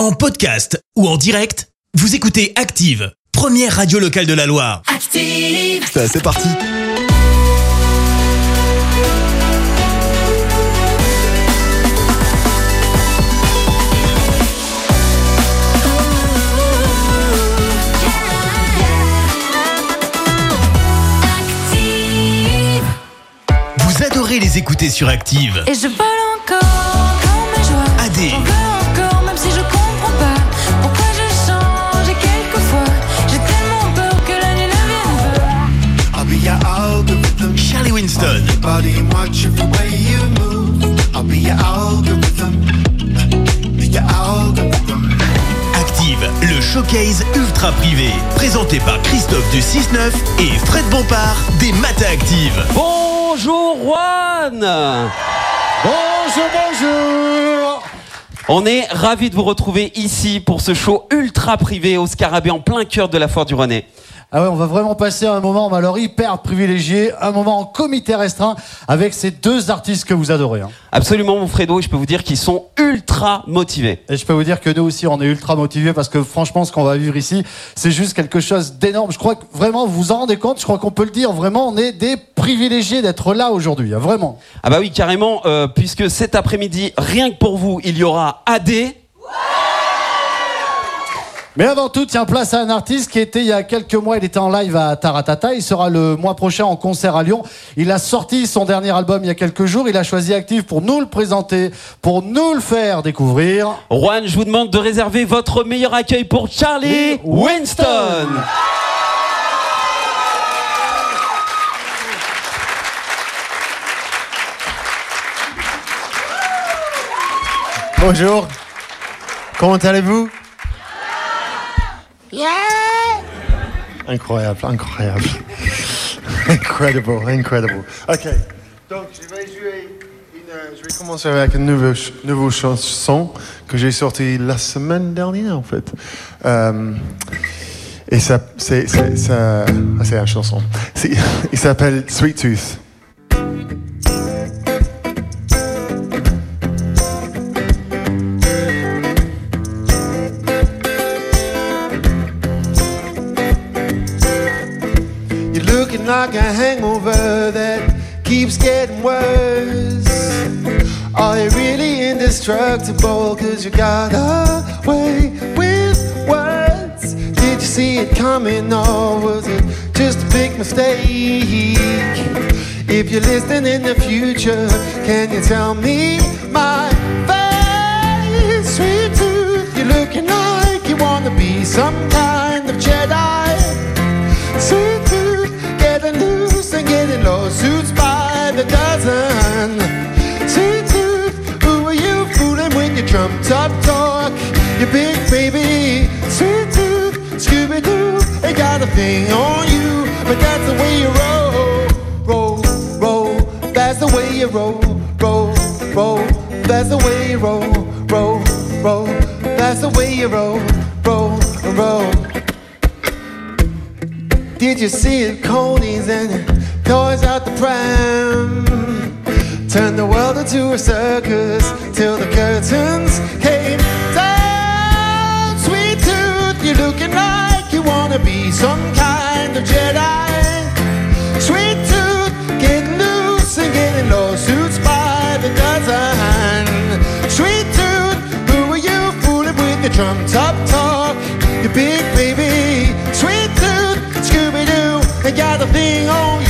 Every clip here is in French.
En podcast ou en direct, vous écoutez Active, première radio locale de la Loire. Active. Ça, C'est parti. Active. Vous adorez les écouter sur Active. Et je vole encore comme ma joie. AD, your algorithm. Active, le showcase ultra privé. Présenté par Christophe du 6-9 et Fred Bompard des Matins Active. Bonjour Juan Bonjour, bonjour On est ravis de vous retrouver ici pour ce show ultra privé au Scarabée en plein cœur de la Foire du René. Ah ouais, on va vraiment passer un moment, alors hyper privilégié, un moment en comité restreint avec ces deux artistes que vous adorez. hein. Absolument mon Fredo, et je peux vous dire qu'ils sont ultra motivés. Et je peux vous dire que nous aussi, on est ultra motivés parce que franchement, ce qu'on va vivre ici, c'est juste quelque chose d'énorme. Je crois que vraiment, vous vous en rendez compte, je crois qu'on peut le dire, vraiment, on est des privilégiés d'être là aujourd'hui, hein, vraiment. Ah bah oui, carrément, euh, puisque cet après-midi, rien que pour vous, il y aura AD. Mais avant tout, tiens place à un artiste qui était il y a quelques mois, il était en live à Taratata, il sera le mois prochain en concert à Lyon. Il a sorti son dernier album il y a quelques jours, il a choisi Active pour nous le présenter, pour nous le faire découvrir. Juan, je vous demande de réserver votre meilleur accueil pour Charlie Winston. Bonjour. Comment allez-vous? Incroyable, incroyable. Incredible, incredible. Ok. Donc, je vais jouer une, euh, commencer avec une nouvelle, ch- nouvelle chanson que j'ai sortie la semaine dernière, en fait. Euh, et ça, c'est, c'est, ça, ah, c'est une chanson. C'est- il s'appelle Sweet Tooth. Like a hangover that keeps getting worse. Are you really indestructible? Cause you got away with words. Did you see it coming or was it just a big mistake? If you're listening in the future, can you tell me my face? Sweet tooth, you're looking like you wanna be some kind trumped up talk? You big baby, sweet tooth, Scooby Doo, they got a thing on you, but that's the way you roll, roll, roll. That's the way you roll, roll, roll. That's the way you roll, roll, roll. That's the way you roll, roll, roll. Did you see it, Coney's and toys out the pram? Turned the world into a circus till the curtains came down. Sweet tooth, you're looking like you wanna be some kind of Jedi. Sweet tooth, getting loose and getting lawsuits by the dozen. Sweet tooth, who are you fooling with your drum top talk? You big baby, sweet tooth, Scooby Doo, they got a thing on you,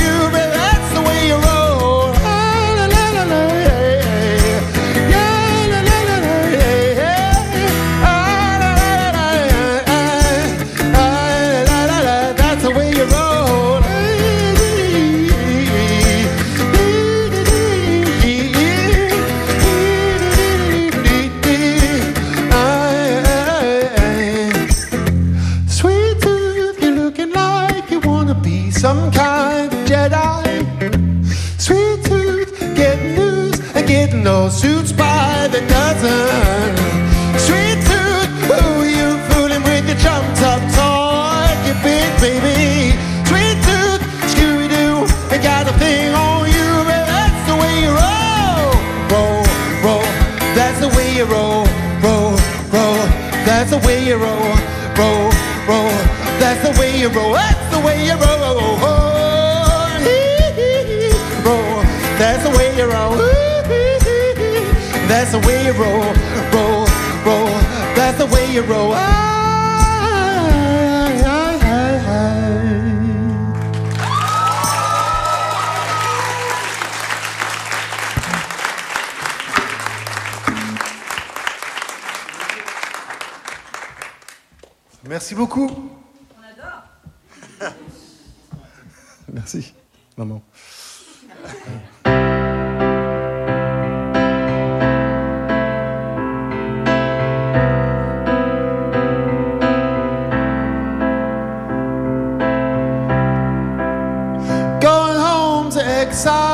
exile.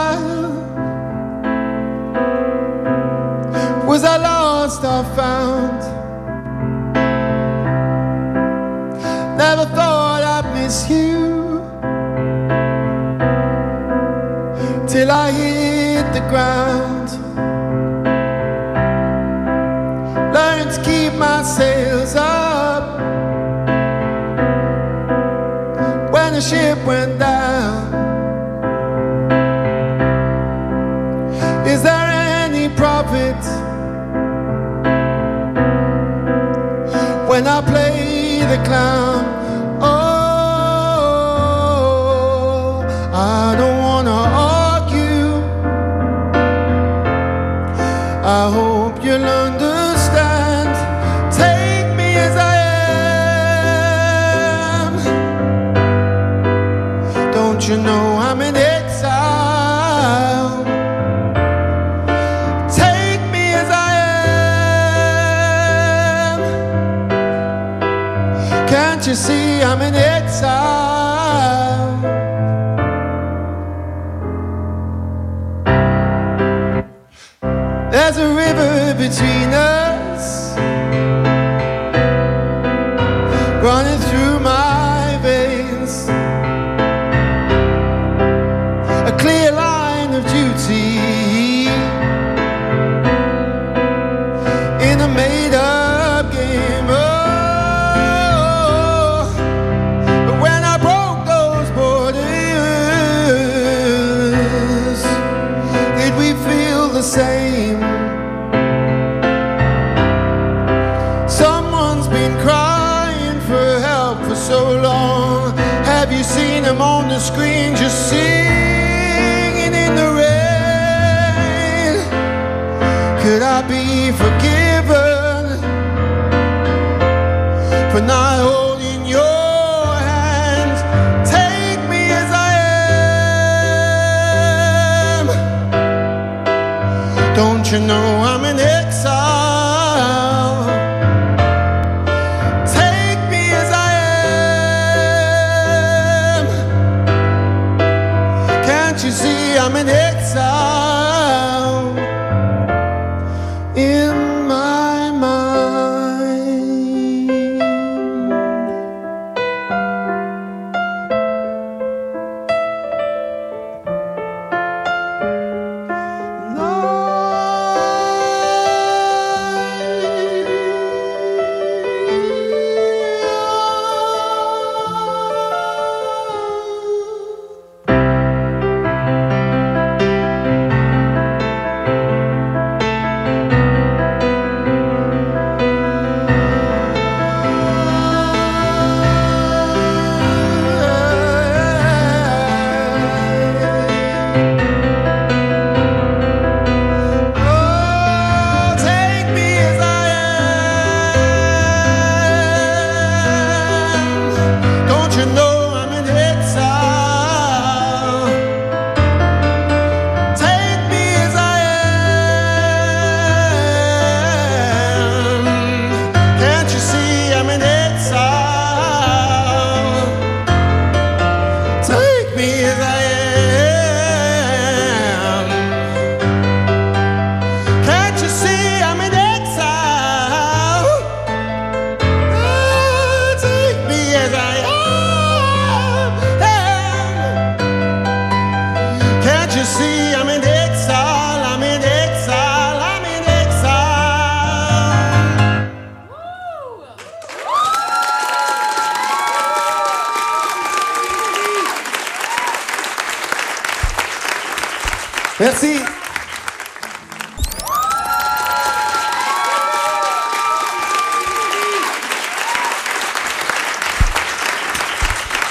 come. to my you know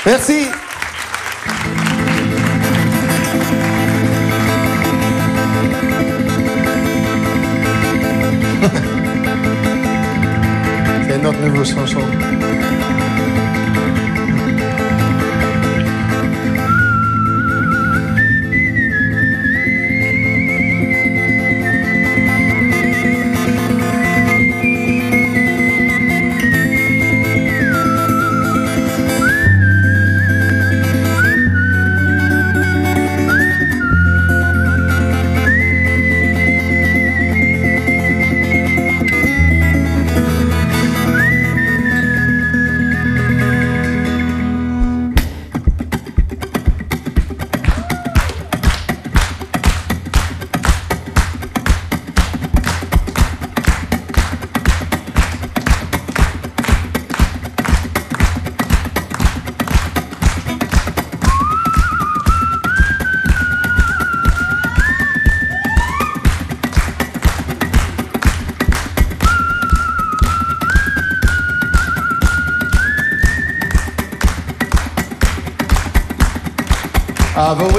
Merci. C'est notre nouveau chanson.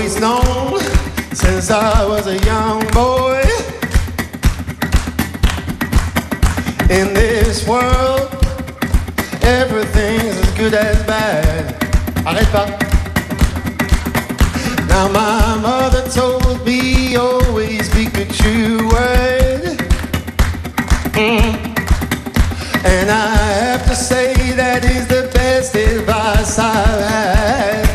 Always known since I was a young boy. In this world, everything's as good as bad. Arrête pas. Now my mother told me always speak the true word. Mm. And I have to say that is the best advice I've had.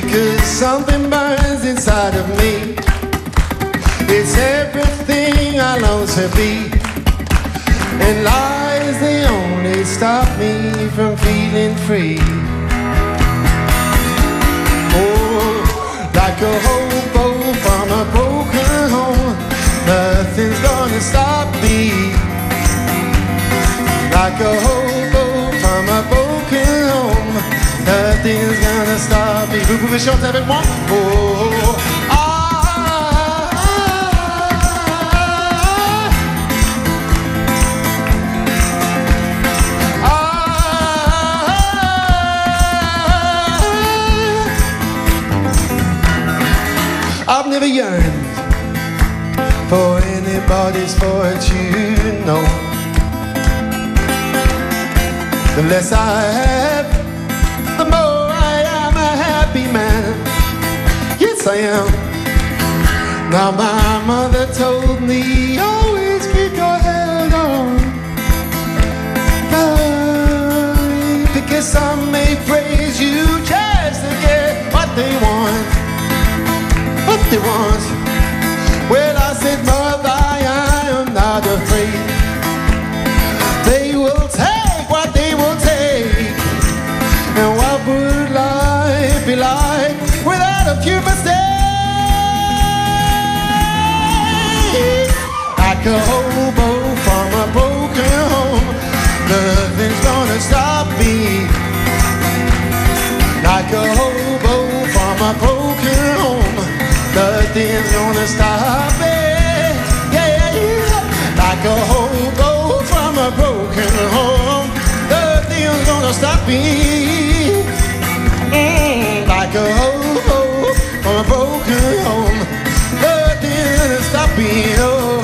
Because something burns inside of me. It's everything I long to be. And lies, they only stop me from feeling free. Oh, like a hobo from a broken home. Nothing's gonna stop me. Like a hobo from a broken home. Nothing's gonna stop me. Vous pouvez chanter avec moi? Oh, ah, ah, ah. I've never yearned for anybody's fortune, no. The less I have, I am. Now my mother told me always keep your head on. high, Because some may praise you just to get what they want. What they want. Well, I said, Like a hobo from a broken home, nothing's gonna stop me. Yeah, yeah. Like a hobo from a broken home, nothing's gonna stop me. Mm, like a hobo from a broken home, nothing's gonna stop me. Oh,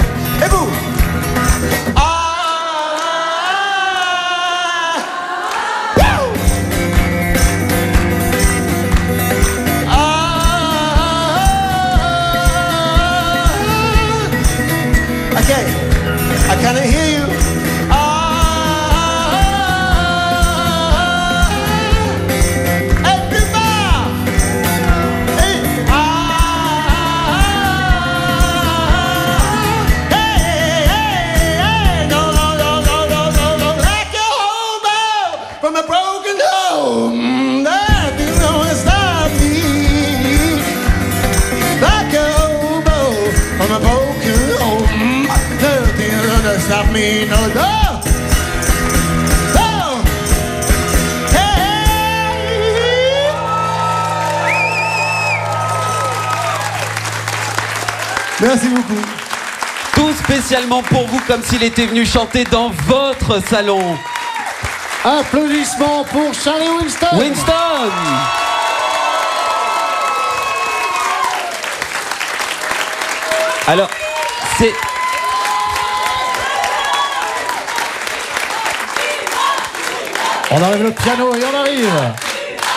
pour vous, comme s'il était venu chanter dans votre salon. Applaudissements pour Charlie Winston. Winston Alors, c'est... On enlève le piano et on arrive.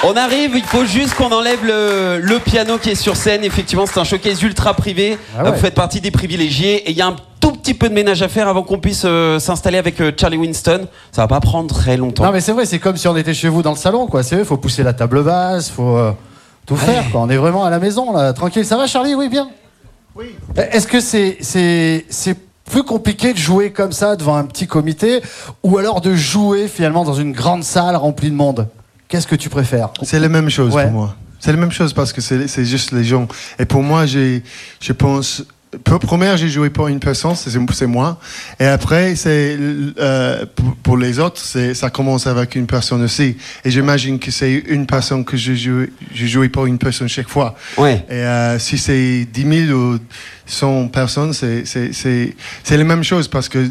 On arrive, il faut juste qu'on enlève le, le piano qui est sur scène. Effectivement, c'est un showcase ultra privé. Ah ouais. Vous faites partie des privilégiés. Et il y a un petit peu de ménage à faire avant qu'on puisse euh, s'installer avec euh, Charlie Winston. Ça va pas prendre très longtemps. Non mais c'est vrai, c'est comme si on était chez vous dans le salon, quoi. C'est vrai, faut pousser la table basse, faut euh, tout faire, quoi. On est vraiment à la maison, là, tranquille. Ça va, Charlie? Oui, bien. Oui. Est-ce que c'est c'est c'est plus compliqué de jouer comme ça devant un petit comité, ou alors de jouer finalement dans une grande salle remplie de monde? Qu'est-ce que tu préfères? C'est la même chose Ouais. pour moi. C'est la même chose parce que c'est c'est juste les gens. Et pour moi, j'ai, je pense, première, j'ai joué pour une personne, c'est moi. Et après, c'est euh, pour, pour les autres, ça commence avec une personne aussi. Et j'imagine que c'est une personne que je joue, je joue pour une personne chaque fois. Ouais. Et euh, si c'est 10 000 ou 100 personnes, c'est la même chose parce que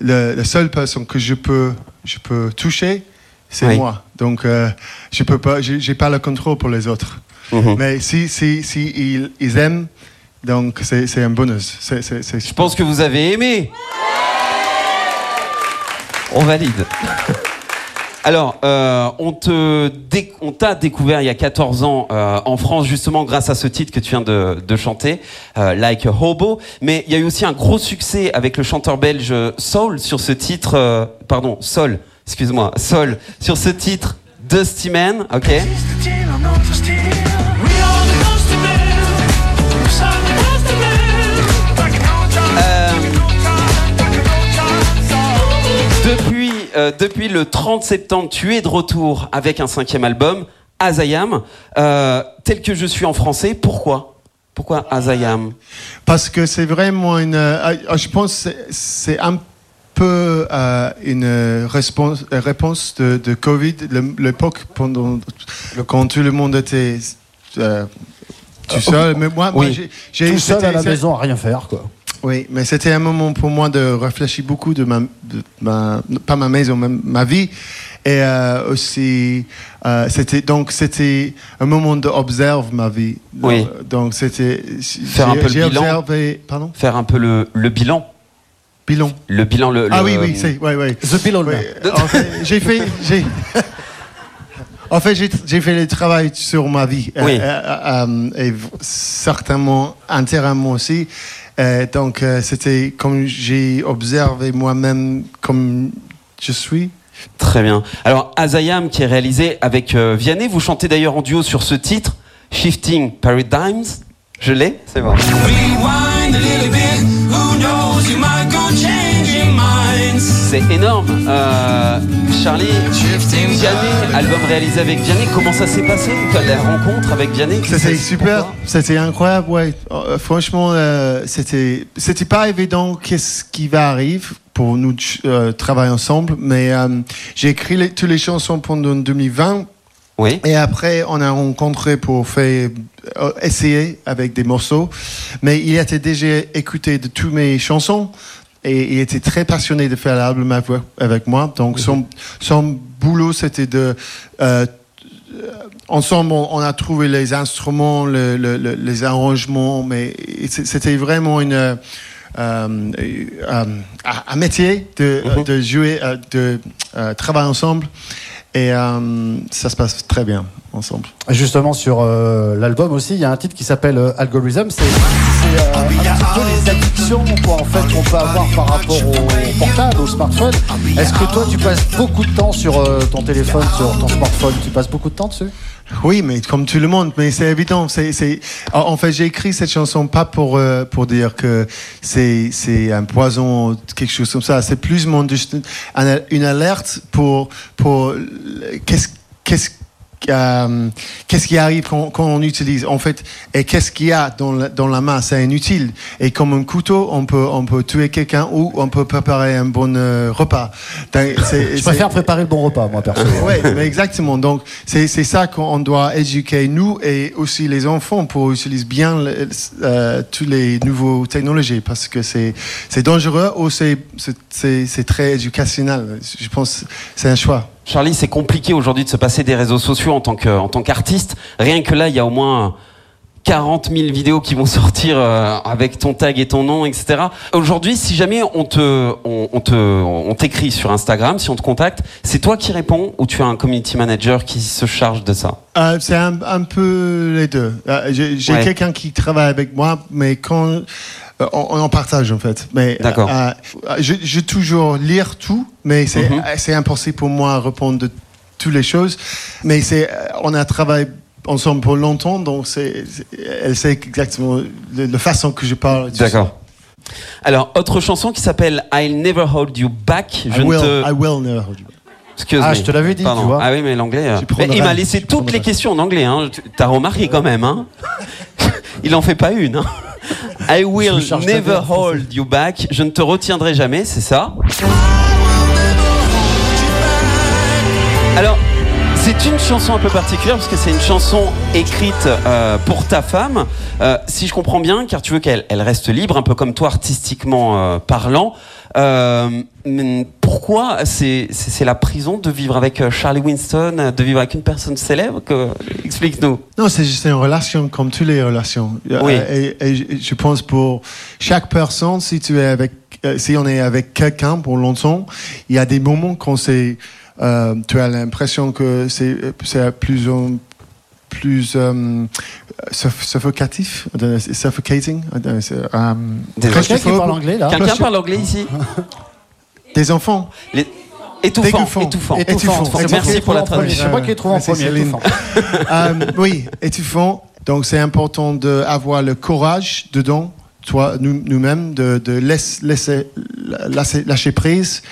le, la seule personne que je peux je peux toucher, c'est Oui. moi. Donc euh, je peux pas, j'ai pas le contrôle pour les autres. Mhm. Mais si si si ils, ils aiment, donc c'est un bonus. Je pense que vous avez aimé. On valide. Alors, euh, on te dé- on t'a découvert il y a 14 ans euh, en France justement grâce à ce titre que tu viens de, de chanter, euh, Like a Hobo. Mais il y a eu aussi un gros succès avec le chanteur belge Soul sur ce titre, euh, pardon, Sol, excuse-moi, Sol, sur ce titre Dusty Man, ok euh, depuis le 30 septembre, tu es de retour avec un cinquième album, Azayam, euh, tel que je suis en français. Pourquoi? Pourquoi Azayam? Parce que c'est vraiment une. euh, je pense que c'est- un peu euh, une réponse, réponse de, de Covid, l'époque pendant quand tout le monde était euh, tout seul. Mais moi, moi, Oui. j'ai- j'ai Tout seul à la maison à rien faire, quoi. Oui, mais c'était un moment pour moi de réfléchir beaucoup de ma, de ma pas ma maison, mais ma vie. Et euh, aussi, euh, c'était donc c'était un moment d'observer ma vie. Oui. Donc c'était Faire un peu le bilan. observé, pardon, Faire un peu le, le bilan. bilan. Le bilan, le. Ah le- oui, oui, c'est, ouais, ouais. The Bill Ouais, en fait, j'ai fait, j'ai, en fait, j'ai, j'ai fait le travail sur ma vie. Oui. Euh, euh, euh, et v- certainement, intérieurement aussi. Euh, donc, euh, c'était comme j'ai observé moi-même comme je suis. Très bien. Alors, Azayam, qui est réalisé avec euh, Vianney, vous chantez d'ailleurs en duo sur ce titre, Shifting Paradigms. Je l'ai C'est bon. Rewind a little bit, who knows, C'est énorme. Euh, Charlie, Vianney, album réalisé avec Vianney, comment ça s'est passé La rencontre avec Vianney C'était super, c'était incroyable, ouais. Euh, franchement, euh, c'était, c'était pas évident qu'est-ce qui va arriver pour nous euh, travailler ensemble, mais j'ai écrit les- toutes les chansons pendant 2020 Oui. et après on a rencontré pour faire essayer avec des morceaux, mais il était déjà écouté de toutes mes chansons. Et il était très passionné de faire l'album avec- moi. Donc son, son boulot, c'était de euh, ensemble, on, on a trouvé les instruments, le- le- le- les arrangements, mais c'était vraiment une, euh, euh, un métier de, Mhm. de jouer, de euh, travailler ensemble. Et euh, ça se passe très bien ensemble. Justement, sur euh, l'album aussi, il y a un titre qui s'appelle Algorithm. C'est c'est, euh, un petit peu les addictions quoi, en fait, qu'on peut avoir par rapport au portable, au smartphone. Est-ce que toi, tu passes beaucoup de temps sur euh, ton téléphone, sur ton smartphone? Tu passes beaucoup de temps dessus? Oui, mais comme tout le monde, mais c'est évident. C'est, c'est... En fait, j'ai écrit cette chanson pas pour euh, pour dire que c'est c'est un poison, quelque chose comme ça. C'est plus mon une alerte pour pour qu'est-ce qu'est-ce euh, qu'est-ce qui arrive quand, quand on utilise en fait et qu'est-ce qu'il y a dans la, dans la main c'est inutile et comme un couteau on peut on peut tuer quelqu'un ou on peut préparer un bon euh, repas Je préfère préparer le bon repas, moi, perso. oui, mais exactement. Donc, c'est c'est ça qu'on doit éduquer nous et aussi les enfants pour utiliser bien le- euh, toutes les nouvelles technologies parce que c'est c'est dangereux ou c'est c'est- c'est c'est très éducationnel. Je pense que c'est un choix. Charlie, c'est compliqué aujourd'hui de se passer des réseaux sociaux en tant qu'artiste. Rien que là, il y a au moins 40 000 vidéos qui vont sortir euh, avec ton tag et ton nom, etc. Aujourd'hui, si jamais on te, on, on te, on t'écrit sur Instagram, si on te contacte, c'est toi qui réponds ou tu as un community manager qui se charge de ça? Euh, c'est un, un peu les deux. Euh, J'ai Ouais. quelqu'un qui travaille avec moi, mais quand on, on en partage en fait. Mais D'accord. euh, euh, je, je toujours lire tout, mais c'est Mhm. euh, c'est impossible pour moi de répondre de toutes les choses. Mais c'est euh, on a travaillé ensemble pour longtemps, donc c'est elle sait exactement la façon que je parle. D'accord. Alors, autre chanson qui s'appelle I'll Never Hold You Back. Je I ne will, te... I will never hold you back. Excuse Ah, me. je te l'avais dit, Pardon. tu vois. Ah oui, mais l'anglais. euh, il m'a laissé toutes les questions en anglais. Hein. Tu- T'as remarqué quand même. Hein. il en fait pas une. Hein. I will never hold you back. Je ne te retiendrai jamais, c'est ça Alors, c'est une chanson un peu particulière parce que c'est une chanson écrite euh, pour ta femme. Euh, si je comprends bien, car tu veux qu'elle elle reste libre, un peu comme toi artistiquement euh, parlant. Euh, mais pourquoi c'est la prison de vivre avec euh, Charlie Winston, euh, de vivre avec une personne célèbre que... Explique-nous. Non, c'est juste une relation comme toutes les relations. Oui. Et, et je- je pense pour chaque personne, si tu es avec, si on est avec quelqu'un pour longtemps, il y a des moments quand c'est, euh, tu as l'impression que c'est, plus, euh, plus euh, suff- suffocatif, euh, suffocating, euh, c'est, euh. Quelqu'un qui parle anglais, là Quelqu'un parle anglais ici Des enfants. Les- Étouffant, étouffant. Étouffant. Qui Merci pour la traduction. C'est moi qui l'ai trouvé en premier. Étouffant. Euh, oui, étouffant. Donc c'est important d'avoir le courage dedans, toi, nous- nous-mêmes, de, de laisse- laisser, lâcher, lâcher prise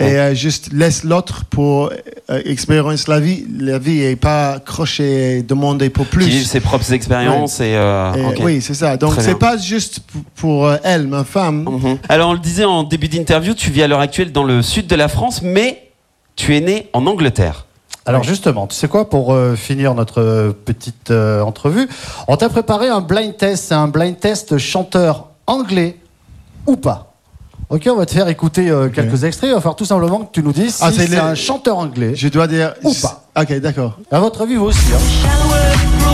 et euh, juste laisse l'autre pour euh, expérimenter la vie. La vie et pas crocher et demander pour Qui vivent plus. ses propres expériences et... euh, Et. Oui, c'est ça. Donc c'est pas juste pour, euh, elle, ma femme. Mhm. Alors on le disait en début d'interview, tu vis à l'heure actuelle dans le sud de la France, mais tu es né en Angleterre. Alors justement, tu sais quoi, pour euh, finir notre euh, petite euh, entrevue, on t'a préparé un blind test. C'est un blind test chanteur anglais ou pas? Ok, on va te faire écouter euh, quelques extraits. Il va falloir tout simplement que tu nous dises si Ah, c'est c'est les- un chanteur anglais. Je dois dire. Ou pas. Ok, d'accord. À votre avis, vous aussi. hein.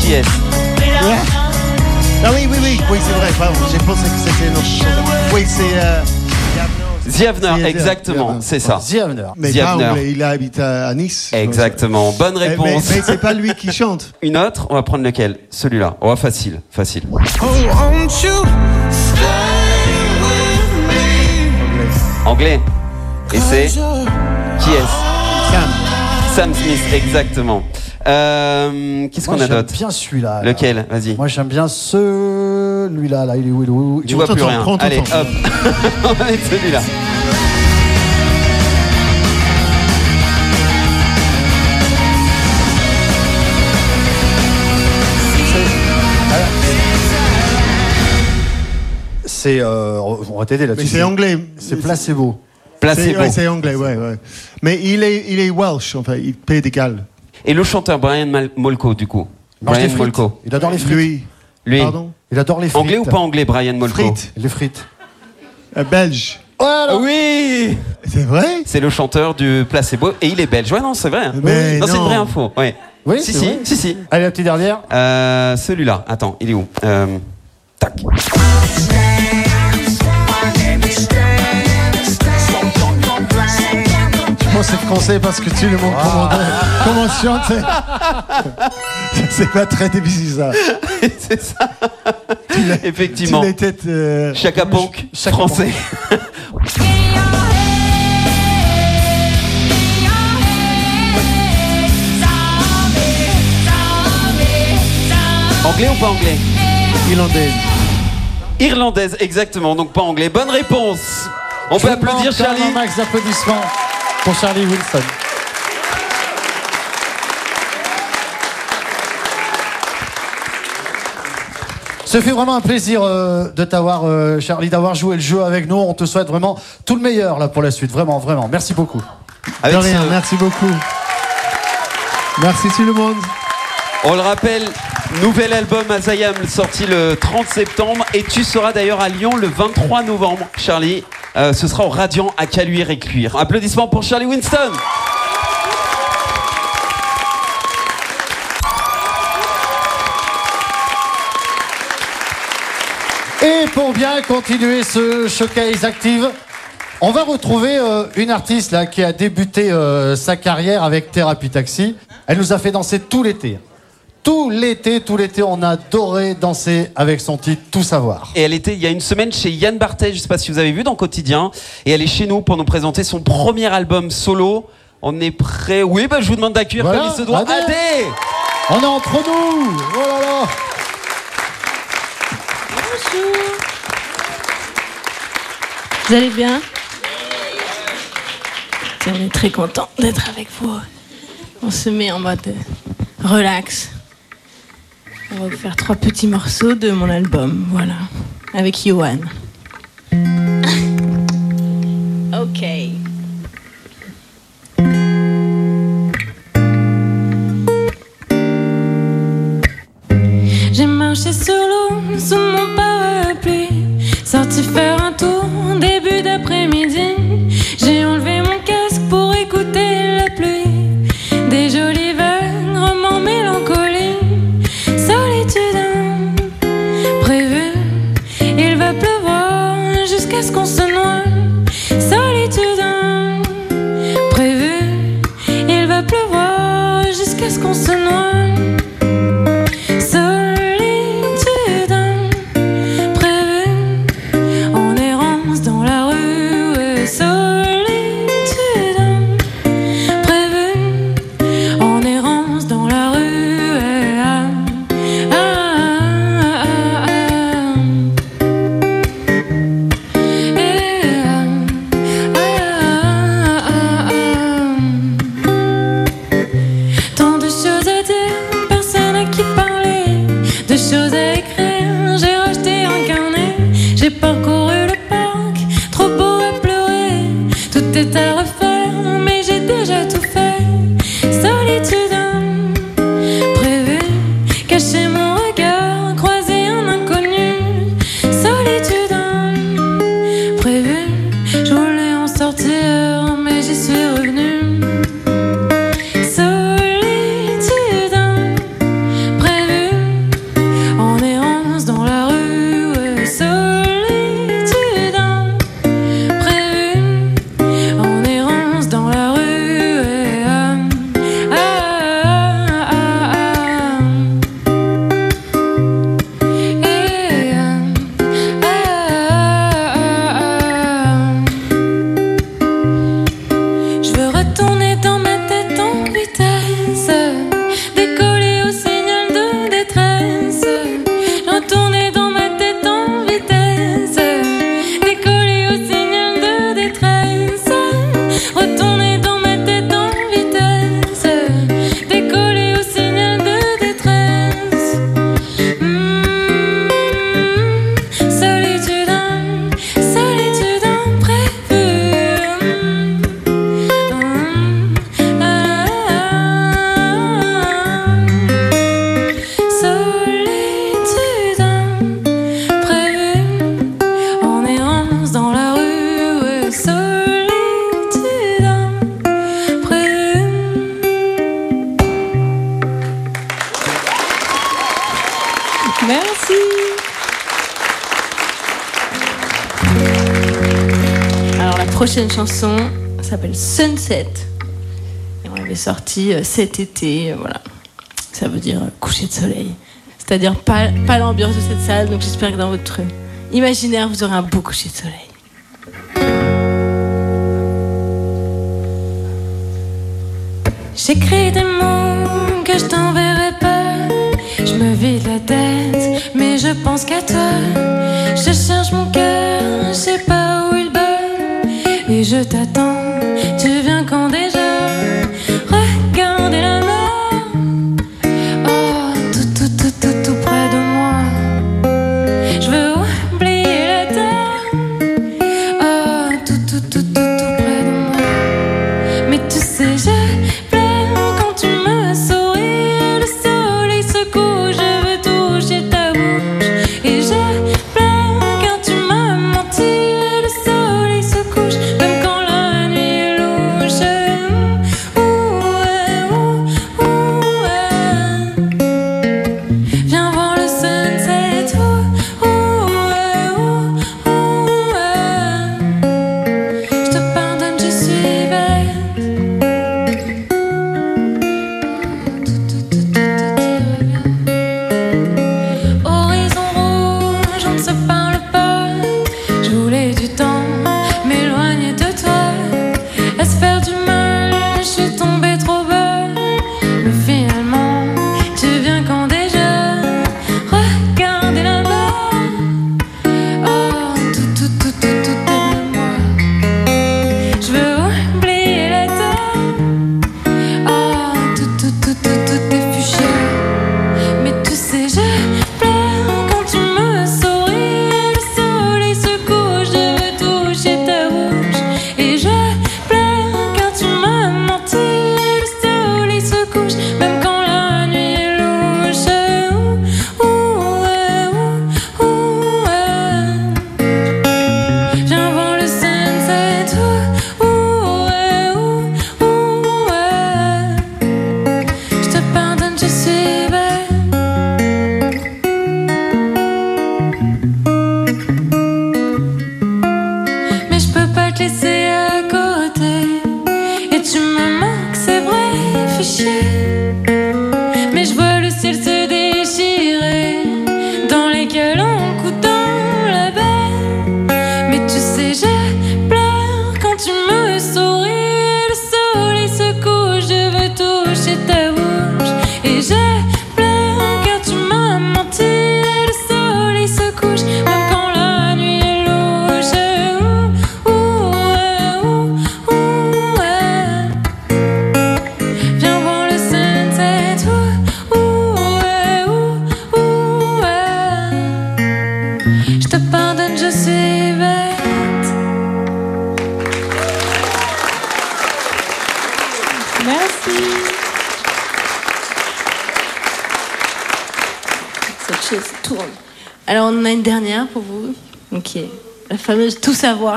Qui est Ah oui, oui, oui, oui, c'est vrai. Pardon, j'ai pensé que c'était une autre chose. Oui, c'est. Euh, Ziavner, exactement, Ziavner. c'est ça. The Avener. mais The pas il habite à, à Nice. Exactement, bonne Mais, mais, réponse. mais c'est pas lui qui chante. Une autre, on va prendre lequel? Celui-là. Oh, facile, facile. Oh, won't you stay with me? Anglais. Et c'est qui est Sam. Sam Smith, exactement. Euh, Qu'est-ce qu'on a j'aime d'autre? bien celui-là. là. Lequel? Vas-y. Moi, j'aime bien celui-là. Là, il est où, il est où, Tu vois plus rien. Allez, temps. hop. on va mettre celui-là. C'est, euh, on va t'aider Mais là-dessus. c'est anglais. C'est placebo. C'est Placebo. ouais, c'est anglais, ouais, ouais. Mais il est, il est Welsh, en fait. Il paie des gales. Et le chanteur Brian Mal- Molko, du coup. Brian. Molko. Il adore les frites. Lui. Lui. Pardon Il adore les frites. Anglais ou pas anglais, Brian Molko Frites. Les frites. Euh, belge. Voilà. Oui C'est vrai C'est le chanteur du Placebo et il est belge. Ouais, non, c'est vrai. Mais non, c'est une vraie info. Ouais. Oui, si, si, vrai. si, si. Allez, la petite dernière. Euh, Celui-là. Attends, il est où? Euh, Tac. Moi, c'est français parce que tu le montres comment, comment chanter. c'est pas très difficile, ça. c'est ça. Effectivement. Les têtes. euh, Chaka Ponk, Chaka français. Anglais ou pas anglais? Irlandais. Irlandaise, exactement. Donc pas anglais. Bonne réponse. On peut applaudir Charlie. Un max d'applaudissements. Pour Charlie Wilson. Ce fait vraiment un plaisir euh, de t'avoir, euh, Charlie, d'avoir joué le jeu avec nous. On te souhaite vraiment tout le meilleur là pour la suite. Vraiment, vraiment. Merci beaucoup. Avec De rien, ce- merci beaucoup. Merci tout le monde. On le rappelle, nouvel album Azayam sorti le 30 septembre et tu seras d'ailleurs à Lyon le 23 novembre, Charlie. Euh, ce sera au Radiant à Caluire et Cuire. Applaudissements pour Charlie Winston. Et pour bien continuer ce showcase active, on va retrouver euh, une artiste qui a débuté euh, sa carrière avec Thérapie Taxi. Elle nous a fait danser tout l'été. Tout l'été, tout l'été, on a adoré danser avec son titre Tout savoir. Et elle était il y a une semaine chez Yann Barthès, je sais pas si vous avez vu dans Quotidien. Et elle est chez nous pour nous présenter son premier album solo. On est prêt Oui, bah, je vous demande d'accueillir Voilà, comme il se doit. Adé. Adé On est entre nous Oh là là Vous allez bien? On est très content d'être avec vous. On se met en mode relax. On va vous faire trois petits morceaux de mon album, voilà, avec Johan. Ok. Merci. Alors la prochaine chanson s'appelle Sunset. Et on l'avait sortie euh, cet été, euh, voilà. Ça veut dire euh, coucher de soleil. C'est-à-dire pas, l'ambiance de cette salle, donc j'espère que dans votre imaginaire, vous aurez un beau coucher de soleil. J'écris des mots que je t'enverrai. Je me vide la tête, mais je pense qu'à toi. Je cherche mon cœur, je sais pas où il bat. Et je t'attends, tu viens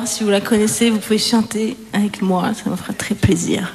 Si vous la connaissez, vous pouvez chanter avec moi, ça me fera très plaisir.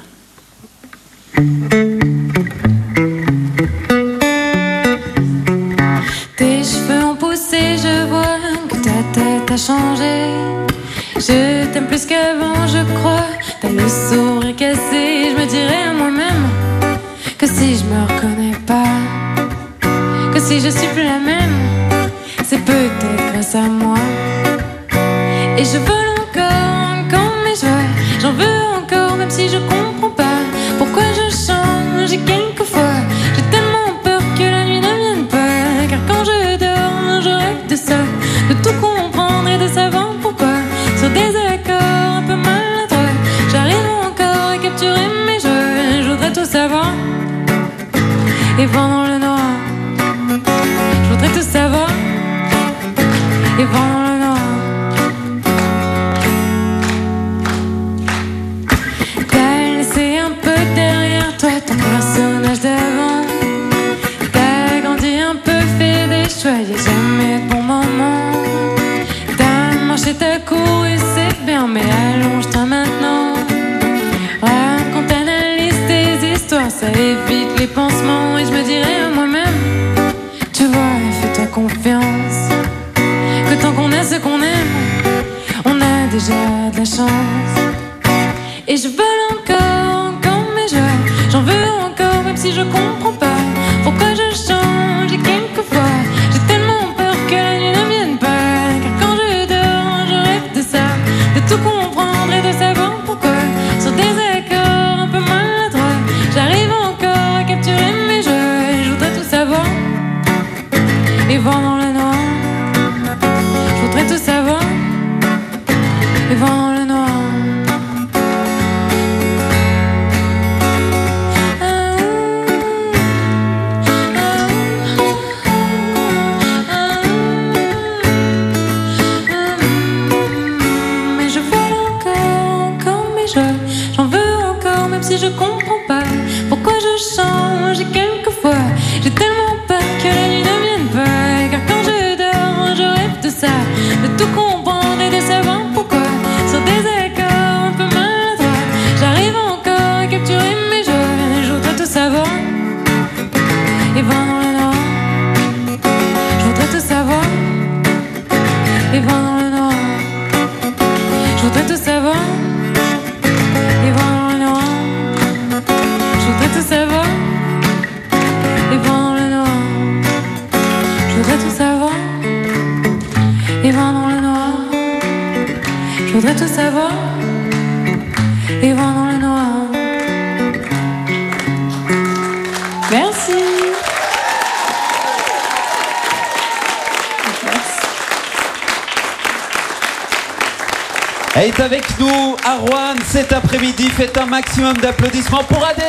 Faites un maximum d'applaudissements pour Adé.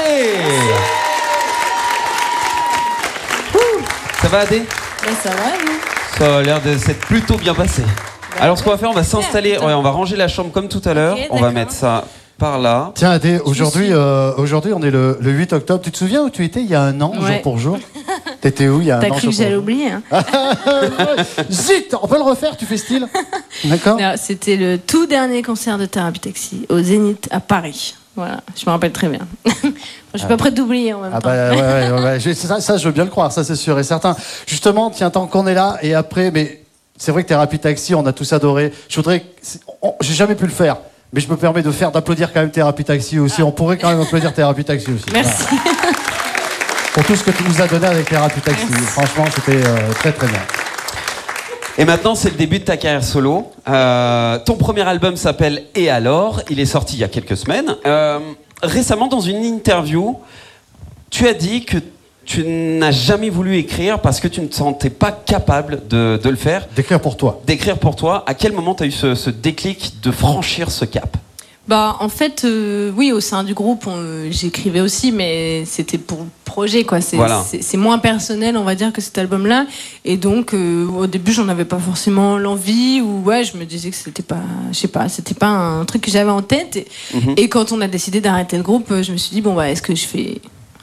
Ouh. Ça va Adé? Ben, ça va, vous Ça a l'air de s'être plutôt bien passé. Alors ce qu'on va faire, on va s'installer, ouais, on va ranger la chambre comme tout à l'heure. On va mettre ça par là. Tiens, Adé, aujourd'hui, euh, aujourd'hui, on est le, le 8 octobre. Tu te souviens où tu étais il y a un an, Ouais. jour pour jour? T'étais où il y a un T'as cru que j'allais oublier hein Zut On peut le refaire, tu fais style D'accord C'était le tout dernier concert de Thérapie Taxi au Zénith à Paris. Voilà, je me rappelle très bien. je suis pas prête d'oublier en même Ah temps. bah ouais, ouais, ouais, ça, ça, je veux bien le croire, ça c'est sûr et certain. Justement, tiens, tant qu'on est là, et après, mais c'est vrai que Thérapie Taxi, on a tous adoré. Je voudrais, j'ai jamais pu le faire, mais je me permets de faire, d'applaudir quand même Thérapie Taxi aussi. On pourrait quand même applaudir Thérapie Taxi aussi. Merci. Voilà. Pour tout ce que tu nous as donné avec Thérapie Taxi. Franchement, c'était euh, très très bien. Et maintenant, c'est le début de ta carrière solo. Euh, ton premier album s'appelle Et alors? Il est sorti il y a quelques semaines. Euh, récemment, dans une interview, tu as dit que tu n'as jamais voulu écrire parce que tu ne te sentais pas capable de, de le faire. D'écrire pour toi. D'écrire pour toi. À quel moment tu as eu ce, ce déclic de franchir ce cap? Bah, en fait, euh, oui, au sein du groupe, on- j'écrivais aussi, mais c'était pour le projet, quoi. C'est Voilà. c'est- c'est moins personnel, on va dire, que cet album-là. Et donc, euh, au début, j'en avais pas forcément l'envie, ou ouais, je me disais que c'était pas, je sais pas, c'était pas un truc que j'avais en tête. Et, Mhm. et quand on a décidé d'arrêter le groupe, je me suis dit, bon, bah, est-ce que je fais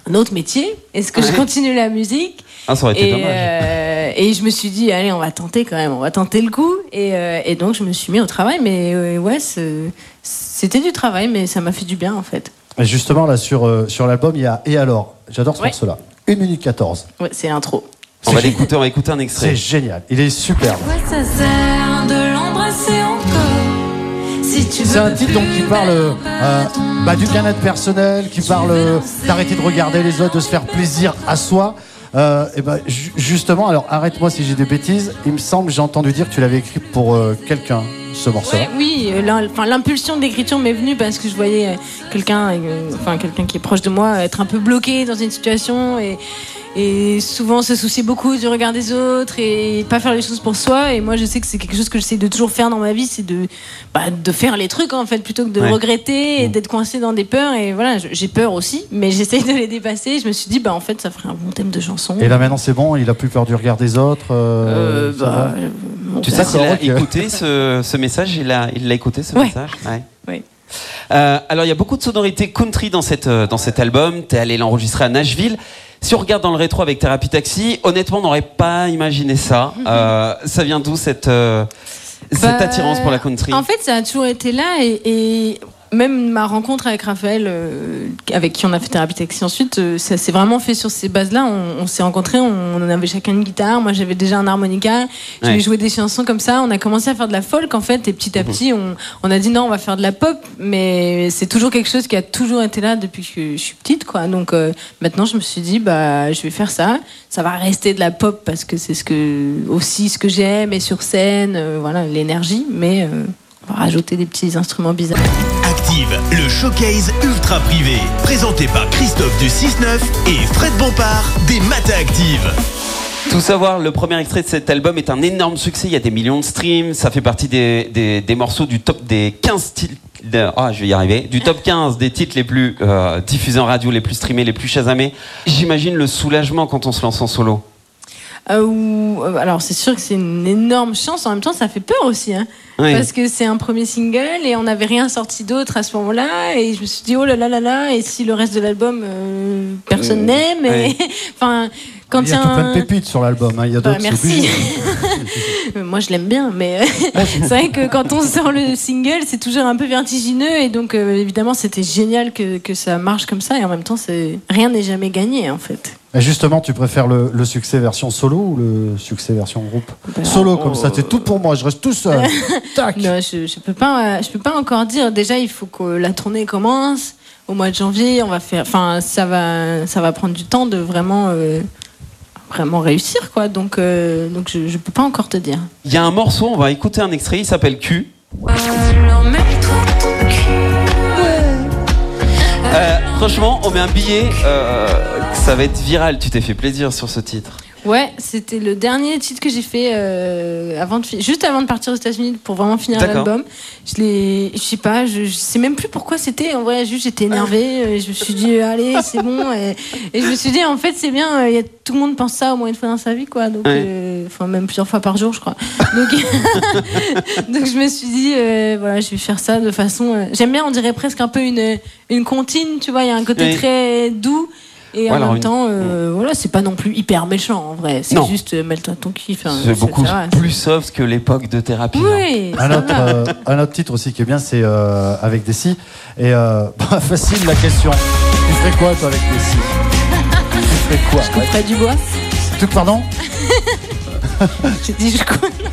un autre métier? Est-ce que je continue la musique? Ah, ça aurait été et, dommage. euh, et je me suis dit, allez, on va tenter quand même, on va tenter le coup. Et, euh, et donc, je me suis mis au travail. Mais euh, ouais, c'est- c'était du travail, mais ça m'a fait du bien en fait. Et justement, là, sur, euh, sur l'album, il y a Et alors? J'adore ce Ouais. morceau-là. 1 minute 14. Ouais, c'est l'intro. On va l'écouter, on va écouter un extrait. C'est génial. Il est superbe. Ça sert de l'embrasser encore. Si tu C'est un titre donc qui parle euh, ton bah, du bien-être personnel, qui parle euh, d'arrêter de regarder les autres, de se faire plaisir à soi. Euh, et ben ju- justement, alors arrête-moi si j'ai des bêtises. Il me semble, j'ai entendu dire que tu l'avais écrit pour euh, quelqu'un, ce morceau. Oui, euh, enfin, l'impulsion de l'écriture m'est venue parce que je voyais euh, quelqu'un, enfin quelqu'un qui est proche de moi, être un peu bloqué dans une situation et, et souvent se soucier beaucoup du regard des autres et pas faire les choses pour soi. Et moi, je sais que c'est quelque chose que j'essaie de toujours faire dans ma vie, c'est de, bah, de faire les trucs en fait plutôt que de Ouais. regretter et d'être coincé dans des peurs. Et voilà, j'ai peur aussi, mais j'essaie de les dépasser. Je me suis dit, bah en fait, ça ferait un bon thème de chanson. Et là maintenant c'est bon, il a plus peur du regard des autres. euh, Euh, bah, Tu sais s'il a écouté ce, ce message Il l'a il écouté ce Ouais. message Ouais. Oui. Euh, alors il y a beaucoup de sonorités country dans, cette, dans cet album. T'es allé l'enregistrer à Nashville. Si on regarde dans le rétro avec Thérapie Taxi, honnêtement, on n'aurait pas imaginé ça. Euh, ça vient d'où cette, euh, cette Bah, attirance pour la country? En fait, ça a toujours été là et, et même ma rencontre avec Raphaël, euh, avec qui on a fait thérapie taxi ensuite, euh, ça s'est vraiment fait sur ces bases-là. On, on s'est rencontrés, on, on avait chacun une guitare. Moi, j'avais déjà un harmonica. Je Ouais. jouais des chansons comme ça. On a commencé à faire de la folk en fait, et petit à Mhm. petit, on, on a dit non, on va faire de la pop. Mais c'est toujours quelque chose qui a toujours été là depuis que je suis petite, quoi. Donc euh, maintenant, je me suis dit, bah, je vais faire ça. Ça va rester de la pop parce que c'est ce que aussi ce que j'aime et sur scène, voilà, l'énergie. Mais on va rajouter des petits instruments bizarres. Le showcase ultra privé. Présenté par Christophe du 6-9 et Fred Bompard des Matins Active. Tout savoir, le premier extrait de cet album est un énorme succès. Il y a des millions de streams. Ça fait partie des, morceaux du top des 15 titres. Ah. Du top 15 des titres les plus euh, diffusés en radio, les plus streamés, les plus chasamés. J'imagine le soulagement quand on se lance en solo. Euh, euh, alors c'est sûr que c'est une énorme chance. En même temps, ça fait peur aussi, hein, Oui. parce que c'est un premier single et on n'avait rien sorti d'autre à ce moment-là. Et je me suis dit oh là là là là. Et si le reste de l'album euh, personne n'aime, ouais. enfin quand il y a tout plein de pépites sur l'album. hein. Il y a Bah, merci. Moi, je l'aime bien, mais c'est vrai que quand on sort le single, c'est toujours un peu vertigineux. Et donc, euh, évidemment, c'était génial que, que ça marche comme ça. Et en même temps, c'est rien n'est jamais gagné, en fait. Et justement, tu préfères le, le succès version solo ou le succès version groupe? Ben, Solo comme oh. ça, c'est tout pour moi. Je reste tout seul. Tac. Non, je, je peux pas, je peux pas encore dire. Déjà, il faut que la tournée commence au mois de janvier. On va faire, enfin, ça va, ça va prendre du temps de vraiment, euh, vraiment réussir, quoi. Donc, euh, donc, je, je peux pas encore te dire. Il y a un morceau, on va écouter un extrait, il s'appelle Q. Euh, franchement, on met un billet, euh, ça va être viral. Tu t'es fait plaisir sur ce titre. Ouais, c'était le dernier titre que j'ai fait euh, avant de juste avant de partir aux États-Unis pour vraiment finir l'album. Je l'ai, je sais pas, je, je sais même plus pourquoi c'était. En vrai, juste j'étais énervée. euh, Je me suis dit allez, c'est bon. Et, et je me suis dit en fait c'est bien. euh, il y a, tout le monde pense ça au moins une fois dans sa vie, quoi. Donc, Ouais. euh, enfin même plusieurs fois par jour, je crois. Donc, donc je me suis dit euh, voilà, je vais faire ça de façon. euh, J'aime bien, on dirait presque un peu une une comptine, tu vois. Il y a un côté très doux. Et Ouais, en même une- temps, euh, voilà, c'est pas non plus hyper méchant en vrai. C'est juste euh, mêle-toi ton kiff. hein, C'est beaucoup plus soft que l'époque de thérapie. hein. Un autre, euh, un autre titre aussi qui est bien, c'est euh, avec Dessy. Et euh, bah, facile la question. Tu ferais quoi toi avec Dessy Tu ferais quoi? Je couperais du bois. Tout pardon? J'ai dit je coupe.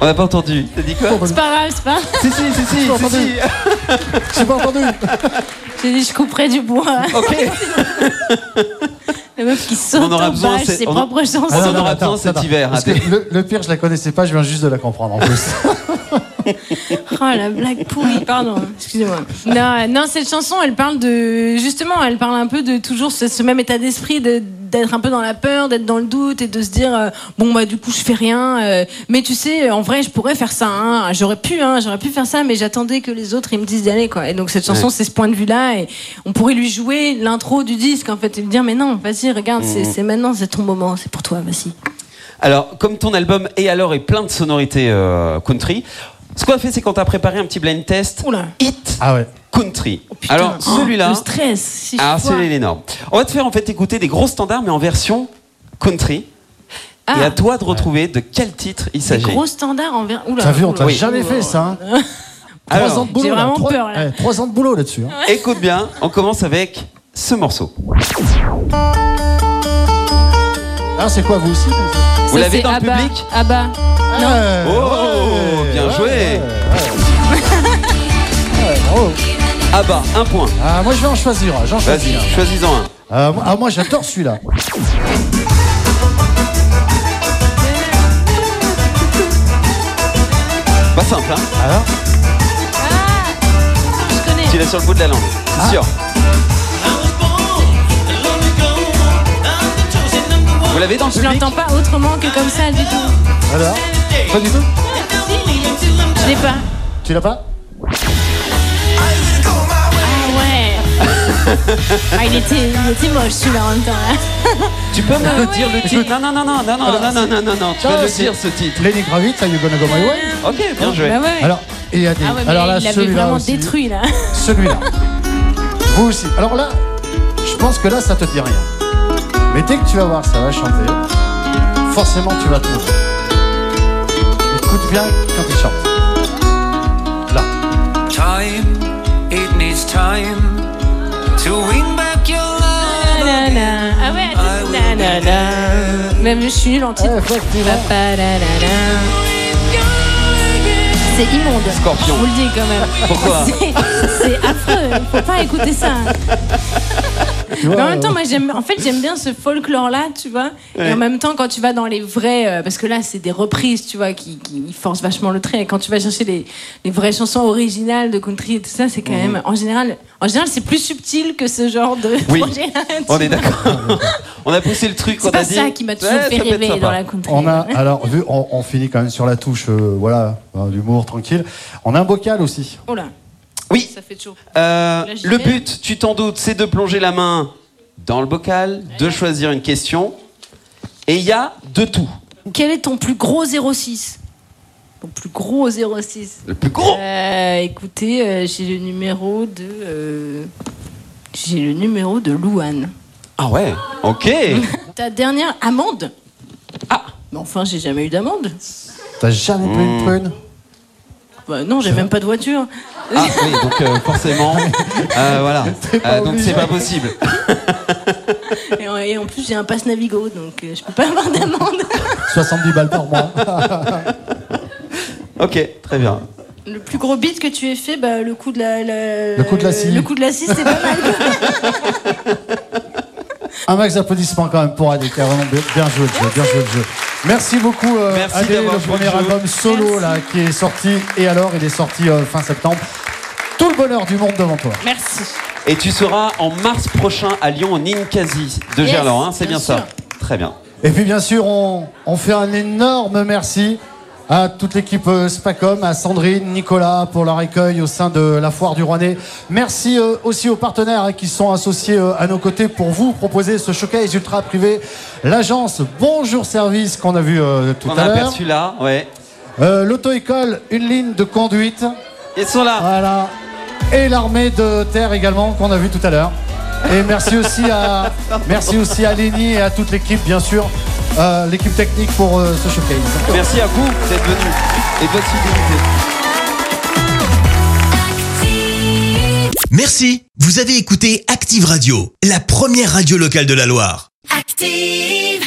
On n'a pas entendu. T'as dit quoi C'est pas grave, c'est pas. Si, si, si, si, si, si. J'ai pas entendu. J'ai dit je couperais du bois. Ok. La meuf qui saute On aura en besoin, ses on- propres chansons. Ah, on non, aura besoin cet attends. hiver, hein, le, le pire, je la connaissais pas, je viens juste de la comprendre en plus. Oh la blague pourrie, pardon, excusez-moi. Non, non, cette chanson, elle parle de justement, elle parle un peu de toujours ce, ce même état d'esprit de d'être un peu dans la peur, d'être dans le doute et de se dire euh, bon bah du coup je fais rien. euh, mais tu sais, en vrai, je pourrais faire ça. hein. J'aurais pu, hein, j'aurais pu faire ça, mais j'attendais que les autres ils me disent d'y aller quoi. Et donc cette chanson, Ouais. c'est ce point de vue-là et on pourrait lui jouer l'intro du disque en fait et lui dire mais non, vas-y, regarde, c'est Mhm. c'est maintenant, c'est ton moment, c'est pour toi, vas-y. Alors, comme ton album Et alors est plein de sonorités euh, country, ce qu'on a fait, c'est qu'on t'a préparé un petit blind test Oula. hit Ah ouais. country. Putain, Alors, oh, celui-là. le stress. Si je Ah, vois. celui-là, il est énorme. On va te faire en fait écouter des gros standards, mais en version country. Ah. Et à toi de retrouver de quel titre il Des s'agit. gros standards en ver... Oula. T'as vu, on t'a jamais fait ça. Hein. Trois Alors, ans de boulot. j'ai là. vraiment Trois- peur, là. ouais, trois ans de boulot là-dessus. hein. Écoute bien, on commence avec ce morceau. Ah, c'est quoi vous aussi Vous l'avez dans le Abba. public Abba. Non. Ouais, Oh, ouais, bien joué. ouais, ouais. Ouais, bravo. Ah bah, un point. Ah, moi je vais en choisir. un, J'en choisis. Vas-y, un. choisis-en un. Euh, moi- ah, moi j'adore celui-là. Pas simple, hein Alors Je connais. Tu l'as sur le bout de la langue, c'est Ah. sûr. Vous l'avez dans le Je public l'entends pas autrement que comme ça du tout. Alors Pas du tout Je l'ai pas. Tu l'as pas Ah ouais. ah, il était, il était moche celui-là en même temps. là. Tu peux me dire le titre Non, non, non, non, non, non, Alors, non, non, non, non, non, tu peux Ah, le dire ce titre. Lenny Kravitz, Are You Gonna Go My Way Ok, bien joué. Bah ouais. Alors, il y a des. ah ouais, mais Alors là, il avait celui-là vraiment aussi. détruit là. Celui-là. Vous aussi. Alors là, je pense que là, ça te dit rien. Mais dès que tu vas voir, ça va chanter. Forcément, tu vas trouver. Écoute bien quand il chante. Là. Time, it needs time to win back your love. Nanana. Ah ouais, attends, nanana. Même je suis nulle en titre. C'est immonde. Scorpion. Je vous le dis quand même. Pourquoi C'est- affreux. Il faut pas écouter ça. Mais en même temps, euh, moi, j'aime, en fait, j'aime bien ce folklore-là, tu vois. Et en même temps, quand tu vas dans les vrais, euh, parce que là, c'est des reprises, tu vois, qui, qui forcent vachement le trait. Et quand tu vas chercher les, les vraies chansons originales de country et tout ça, c'est quand même, en général, en général, c'est plus subtil que ce genre de Oui, projet. On est d'accord. On a poussé le truc, on C'est a pas dit. ça qui m'a toujours Ouais, fait rêver dans la country. On a, alors, vu, on, on finit quand même sur la touche, euh, voilà, hein, d'humour tranquille. On a un bocal aussi. Oh là, Oui, ça fait toujours. euh, le but, tu t'en doutes, c'est de plonger la main dans le bocal, de choisir une question. Et il y a de tout. Quel est ton plus gros 06 Ton plus gros 06 Le plus gros. Euh, écoutez, euh, j'ai le numéro de. euh, j'ai le numéro de Louane. Ah ouais, ok. Ta dernière amende? Ah. Mais enfin, j'ai jamais eu d'amende. T'as jamais pris Hmm. une prune? Bah non, j'ai même pas de voiture. Ah oui, donc euh, forcément, euh, voilà. Euh, donc c'est pas possible. Et en, et en plus, j'ai un passe Navigo, donc euh, je peux pas avoir d'amende. 70 balles par mois. Ok, très bien. Le plus gros beat que tu aies fait, bah, le coup de la, la- Le coup de la scie. Le coup de la scie, c'était pas mal. Un max d'applaudissements quand même pour Adé, qui a vraiment bien, bien joué le jeu, bien joué le jeu. Merci beaucoup euh, Merci Adé, le premier le album solo Merci. là qui est sorti et alors il est sorti euh, fin septembre. Tout le bonheur du monde devant toi. Merci. Et tu seras en mars prochain à Lyon au Ninkasi de Yes, Gerland, hein, c'est bien, bien ça. Très bien. Et puis bien sûr, on, on fait un énorme merci à toute l'équipe euh, Spacom, à Sandrine, Nicolas pour leur accueil au sein de la foire du Rouennais. Merci euh, aussi aux partenaires hein, qui sont associés euh, à nos côtés pour vous proposer ce showcase ultra privé. L'agence Bonjour Service qu'on a vu tout On à a l'heure. aperçu là, ouais. Euh, L'auto-école, une ligne de conduite. Ils sont là. Voilà. Et l'armée de terre également qu'on a vu tout à l'heure. Et merci aussi à merci aussi à Lénie et à toute l'équipe bien sûr, euh, l'équipe technique pour euh, ce showcase. Merci à vous d'être venus et de votre fidélité. Merci. Vous avez écouté Active Radio, la première radio locale de la Loire. Active.